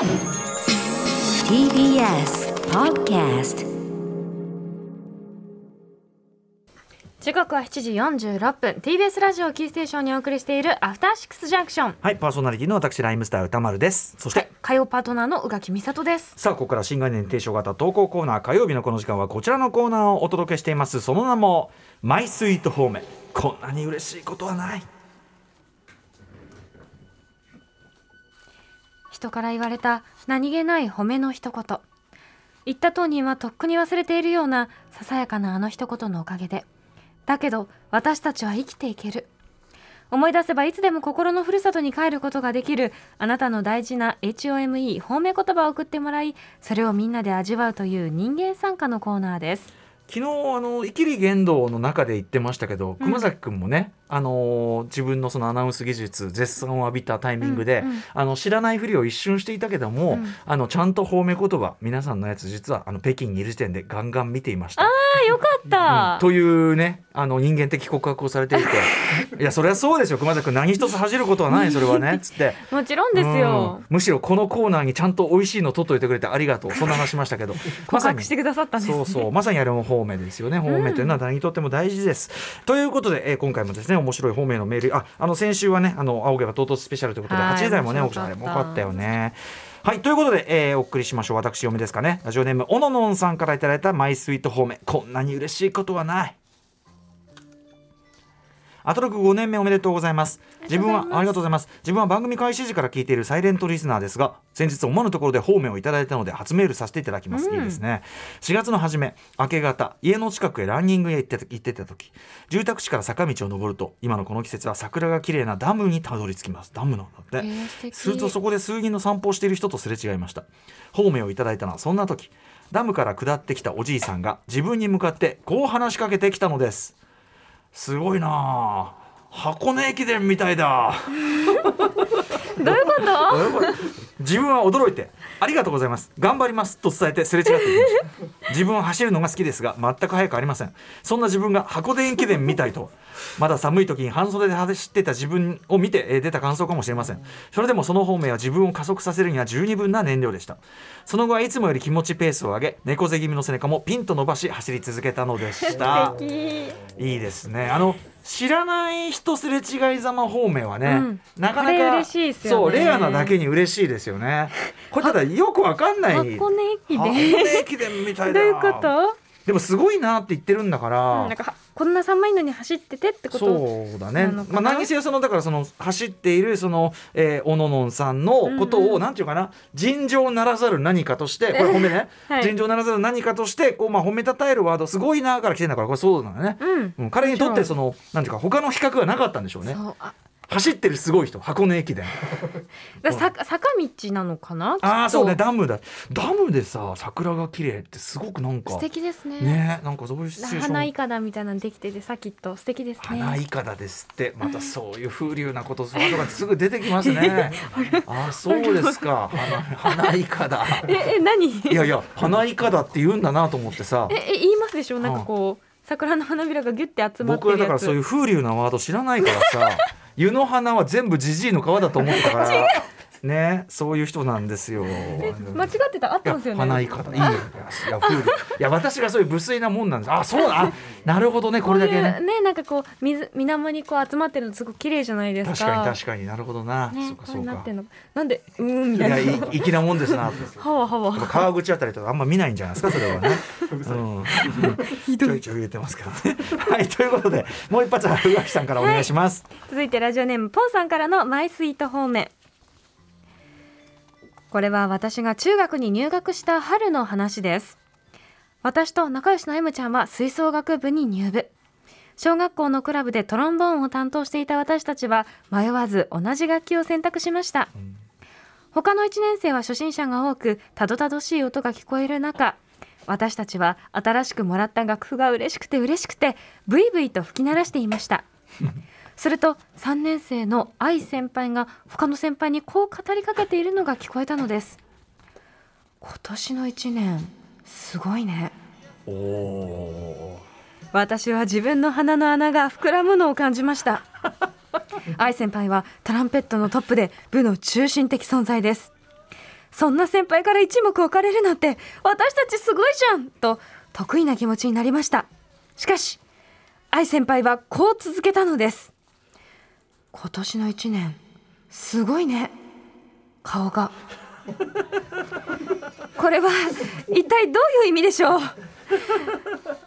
TBS Podcast 時刻は7時46分 TBS ラジオキーステーションにお送りしているアフターシックスジャンクションはい、パーソナリティの私ライムスター歌丸です。そして、火曜パートナーの宇垣美里ですさあここから新概念提唱型投稿コーナー火曜日のこの時間はこちらのコーナーをお届けしています。その名もマイスイートホーム。こんなに嬉しいことはない。人から言われた何気ない褒めの一言。言った当人はとっくに忘れているようなささやかなあの一言のおかげで。だけど私たちは生きていける。思い出せばいつでも心のふるさとに帰ることができるあなたの大事な HOME 褒め言葉を送ってもらいそれをみんなで味わうという人間参加のコーナーです。昨日あのイキリ言動の中で言ってましたけど、熊崎君もね、あのー自分のそのアナウンス技術絶賛を浴びたタイミングで、うんうん。あの知らないふりを一瞬していたけども、うん。あのちゃんと褒め言葉皆さんのやつ実はあの北京にいる時点でガンガン見ていました。あよかった、というねあの人間的告白をされていて。いやそれはそうですよ熊崎君何一つ恥じることはないそれはね。つって。もちろんですよ。うん。むしろこのコーナーにちゃんと美味しいの取っといてくれてありがとう。そんな話しましたけど。告白してくださったんですね。そうそう。まさにあれも方面ですよね。方面というのは何にとっても大事です、ということで、えー今回もですね面白い方面のメール。ああの先週はねあの青毛が唐突スペシャルということではい8時台もね面奥さんあれもよかったよね。はいということで、えーお送りしましょう。私嫁ですかね。ラジオネームおののんさんからいただいたマイスイート方面こんなに嬉しいことはないアトロク5年目おめでとうございます。自分はありがとうございます。自分は番組開始時から聞いているサイレントリスナーですが先日思わぬところで方面をいただいたので初メールさせていただきます、うん。いいですね。4月の初め明け方家の近くへランニングへ行って行ってた時住宅地から坂道を登ると今のこの季節は桜が綺麗なダムにたどり着きます。ダムなんだって、えーするとそこで数人の散歩をしている人とすれ違いました。方面をいただいたのはそんな時。ダムから下ってきたおじいさんが自分に向かってこう話しかけてきたのですすごいなあ。箱根駅伝みたいだ。どういうこと？自分は驚いて「ありがとうございます。頑張ります」と伝えてすれ違っていきました自分は走るのが好きですが全く速くありません。そんな自分が箱根駅伝みたいとまだ寒い時に半袖で走ってた自分を見てえー出た感想かもしれません。それでもその方面は自分を加速させるには十二分な燃料でした。その後はいつもより気持ちペースを上げ猫背気味の背中もピンと伸ばし走り続けたのでした。いいですね。あの知らない人すれ違いざま方面はね、うん。なかなか嬉しいですよね。そうレアなだけに嬉しいですよね。これただよくわかんない。箱根駅箱伝根駅伝みたいだ。どういうこと？でもすごいなって言ってるんだから。なんかはこんな寒いのに走っててってこと？そうだね。まあ、何にせよそのだからその走っているその、えー、おののんさんのことを、うんうん。なんていうかな？尋常ならざる何かとしてこれ褒めね、はい。尋常ならざる何かとしてこう、まあ、褒めたたえるワードすごいなから来てんだからこれそうなんだね、うん。うん、彼にとってそのなんていうか他の比較がなかったんでしょうね。そうあ走ってるすごい人箱根駅伝。ださ坂道なのかな？ああそうねダムだ。ダムでさ桜が綺麗ってすごくなんか素敵ですね。ねなんかそういうシチュエーション。花いかだみたいなのできててさきっと素敵ですね。花いかだですってまたそういう風流なことそういうのがすぐ出てきますね。ああそうですか。花花いかだ。ええ何？いやいや花いかだって言うんだなと思ってさ。ええ言いますでしょ？なんかこう桜の花びらがギュッて集まって僕はだからそういう風流なワード知らないからさ湯の花は全部じじいの皮だと思ってたから。ねそういう人なんですよ。間違ってた？合っいやてますよね。花いかだい。いよ。いやいや私がそういう無粋なもんなんです。あそうだ。あなるほどねこれだけね。ねなんかこう水水面にこう集まってるのすごく綺麗じゃないですか。確かに確かになるほどな、ねそうかこそうか。れなってんの。なんでうーんみたいな。いやい粋なもんですな。はわはわ。川口あたりとかあんま見ないんじゃないですかそれはね。うん、ちょいちょい入れてますけどね。はいということでもう一発は宇垣さんからお願いします。続いてラジオネームポンさんからのマイスイート方面これは私が中学に入学した春の話です。私と仲良しの M ちゃんは吹奏楽部に入部。小学校のクラブでトロンボーンを担当していた私たちは迷わず同じ楽器を選択しました、他の1年生は初心者が多くたどたどしい音が聞こえる中私たちは新しくもらった楽譜が嬉しくて嬉しくてブイブイと吹き鳴らしていました。すると3年生の愛先輩が他の先輩にこう語りかけているのが聞こえたのです。今年の1年すごいね。私は自分の鼻の穴が膨らむのを感じました。愛先輩はトランペットのトップで部の中心的存在です。そんな先輩から一目置かれるなんて私たちすごいじゃんと得意な気持ちになりました。しかし愛先輩はこう続けたのです今年の一年すごいね。顔が。これは一体どういう意味でしょう？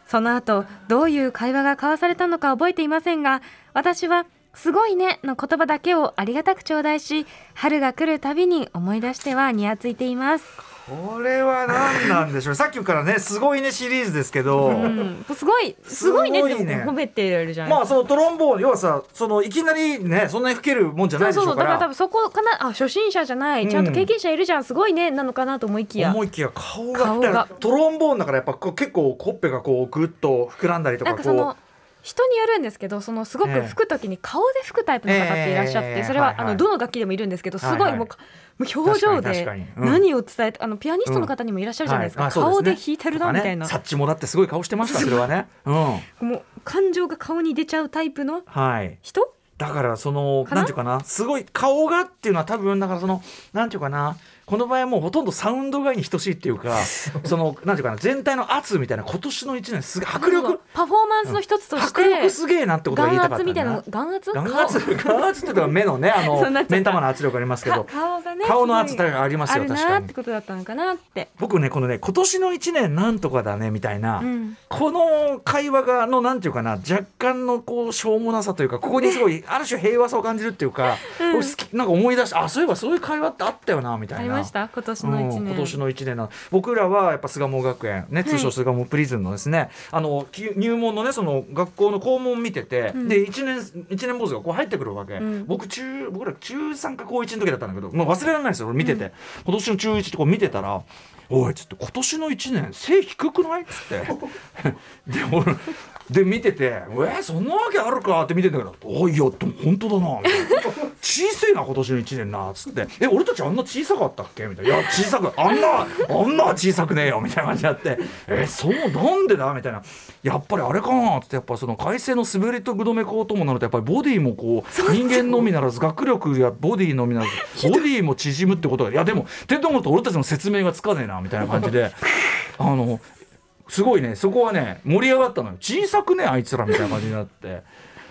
その後どういう会話が交わされたのか覚えていませんが私はすごいねの言葉だけをありがたく頂戴し春が来るたびに思い出してはにやついています。これは何なんでしょう？さっきからねすごいねシリーズですけど、うん、すごいすごいねって褒めてるじゃないまあそのトロンボーン要はさそのいきなりねそんなに吹けるもんじゃないでしょうから。そうそうだから多分そこかなあ初心者じゃないちゃんと経験者いるじゃん、すごいねなのかなと思いきや。思いきや顔がトロンボーンだからやっぱこう結構ほっぺがこうグッと膨らんだりとかこなんかそうの人によるんですけどそのすごくええ。吹く時に顔で吹くタイプの方っていらっしゃって、ええそれは、あのどの楽器でもいるんですけどすごいもう,、表情でうん。何を伝えて、あのピアニストの方にもいらっしゃるじゃないですか、顔で弾いてるなみたいな、サッチもだってすごい顔してましたそれはね。うん。もう感情が顔に出ちゃうタイプのはい。人？だからそのなんていうかな。すごい顔がっていうのは多分だからそのなんていうかなこの場合はもうほとんどサウンド外に等しいっていうかそのなんていうかな全体の圧みたいな今年の一年すげえ迫力。パフォーマンスの一つとして、迫力すげえなってことが言いたかった眼圧みたいなな眼圧？眼圧？眼圧っていうのは目のねあの目ん玉の圧力ありますけかど顔がね顔の圧がありますよ確かに。なってことだったのかなって、僕ねこのね今年の一年なんとかだねみたいな、うん、この会話がのなんていうかな若干のこうしょうもなさというかここにすごいある種平和さを感じるっていうか、う好きなんか思い出してあそういえばそういう会話ってあったよなみたいな。ました？今年の一うん年、今年の1年な僕らはやっぱ巣鴨学園ね通称巣鴨プリズンのですね、あのき入門のねその学校の校門見てて、うん。で1年一年坊主がこう入ってくるわけ、うん。僕中僕ら中3か高1の時だったんだけど、まあ、忘れられないですよ俺見てて、今年の中1ってこう見てたら「おい」っつって「今年の1年背低くない?」っつって。で俺で見てて「えー、そんなわけあるか?」って見てんだけど「おいやでも本当だな」みたいな「小せえな今年の1年な」っつって「え俺たちあんな小さかったっけ?」みたいな「いや小さくあんなあんなは小さくねえよ」みたいな感じになって「えそうなんでだ?」みたいな「やっぱりあれかな」っつって。やっぱその改正の滑りとぐどめこうともなるとやっぱりボディもこう人間のみならず学力やボディのみならずボディも縮むってことがいやでもって思うと俺たちの説明がつかねえなみたいな感じで。あのすごいねそこはね盛り上がったのよ小さくねあいつらみたいな感じになって。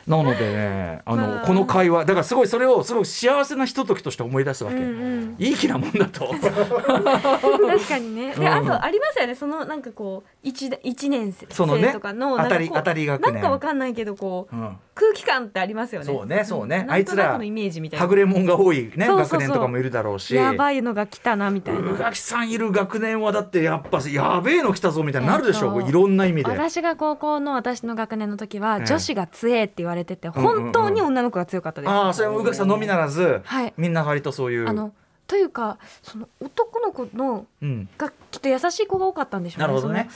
なのでねあの、まあこの会話だからすごいそれをすごい幸せなひとときとして思い出すわけ、うんうん。いい気なもんだと。確かにね。で、うん。あとありますよね。そのなんかこう一だ一年生そのねとかの当たり当たり学年。なんかわかんないけどこううん。空気感ってありますよね。そうねそうね。ん。あいつら。はぐれもんが多いね学年とかもいるだろうし。やばいのが来たなみたい宇な。垣さんいる学年はだってやっぱやべえの来たぞみたいになるでしょ、えっといろんな意味で。私が高校の私の学年の時はええ。女子が強えって言われててんうんうん本当に女の子が強かったです。ああそれは宇垣さんのみならず、はい。みんな割とそういう。あのというかその男の子のうん、がきっと優しい子が多かったんでしょうね。なるほどね。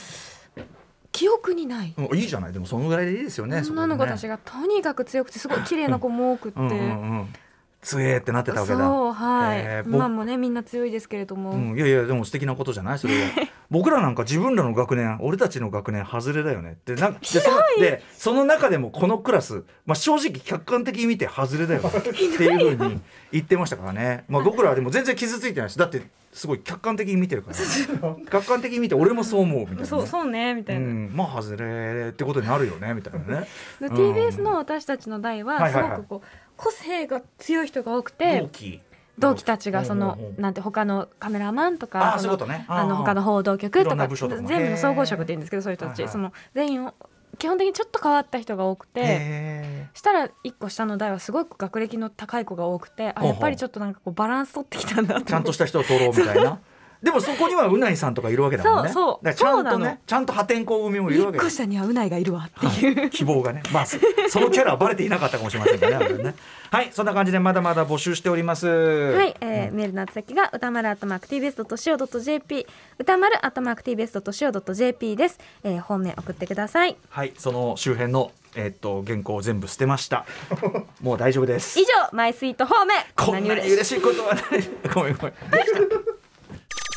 記憶にない。うんいいじゃないでもそのぐらいでいいですよね。女の子たちが。がとにかく強くてすごい綺麗な子も多くって。うんうんうん。強えってなってたわけだ。そうはい、えーぼ今もねみんな強いですけれども、うん、いやいやでも素敵なことじゃない？それは 僕らなんか自分らの学年俺たちの学年外れだよね。ってなんかでそのでその中でもこのクラス、まあ、正直客観的に見て外れだよね。っていうふうに言ってましたからね、まあ、僕らはでも全然傷ついてないしだってすごい客観的に見てるから。客観的に見て俺もそう思うみたいな、ね、そうそうねみたいな、うん、まあ外れってことになるよねみたいなね。TBS の私たちの代ははいすごくこう個性が強い人が多くて同期たちがそのなんて他のカメラマンとあかあそういうことね。あのー。他の報道局とか全部の総合職って言うんですけどそういう人たち、その全員を基本的にちょっと変わった人が多くてへしたら一個下の代はすごく学歴の高い子が多くてあやっぱりちょっとなんかこうバランス取ってきたんだーちゃんとした人を取ろうみたいなでもそこにはうないさんとかいるわけだもんね。そうそう。ちゃんとねちゃんと破天荒組もいるわけ一個にはうないがいるわっていう、はい希望がねまあそそのキャラはバレていなかったかもしれませんがね あれね。はいそんな感じでまだまだ募集しております。ははい、えーメールの宛先が歌丸アットマーク TBS.CO.JP 歌丸アットマーク TBS.CO.JP です、えー、本命送ってください。はいその周辺のえーっと原稿を全部捨てました。もう大丈夫です。以上マイスイート方面こんなに嬉しいことはない。ごめんごめん